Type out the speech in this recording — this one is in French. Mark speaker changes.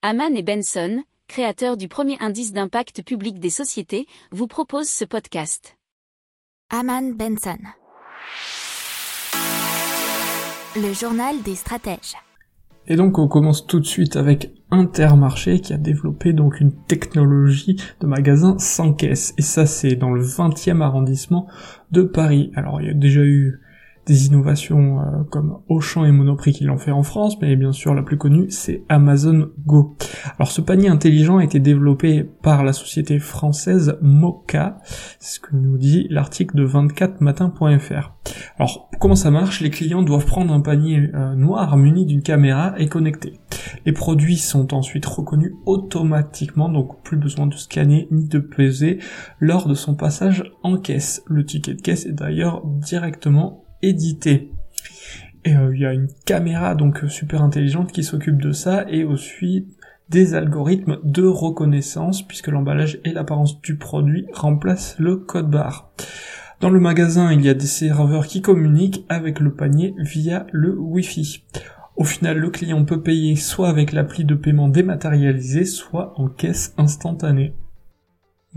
Speaker 1: Haman et Benson, créateurs du premier indice d'impact public des sociétés, vous proposent ce podcast.
Speaker 2: Haman Benson. Le journal des stratèges.
Speaker 3: Et donc on commence tout de suite avec Intermarché qui a développé donc une technologie de magasin sans caisse. Et ça c'est dans le 20e arrondissement de Paris. Alors il y a déjà eu des innovations euh, comme Auchan et Monoprix qui l'ont fait en France, mais bien sûr la plus connue c'est Amazon Go. Alors ce panier intelligent a été développé par la société française Moka, c'est ce que nous dit l'article de 24matin.fr. Alors comment ça marche? Les clients doivent prendre un panier euh, noir muni d'une caméra et connecté. Les produits sont ensuite reconnus automatiquement, donc plus besoin de scanner ni de peser lors de son passage en caisse. Le ticket de caisse est d'ailleurs directement édité. Et euh, il y a une caméra donc super intelligente qui s'occupe de ça et aussi des algorithmes de reconnaissance puisque l'emballage et l'apparence du produit remplacent le code barre. Dans le magasin, il y a des serveurs qui communiquent avec le panier via le Wi-Fi. Au final, le client peut payer soit avec l'appli de paiement dématérialisé, soit en caisse instantanée.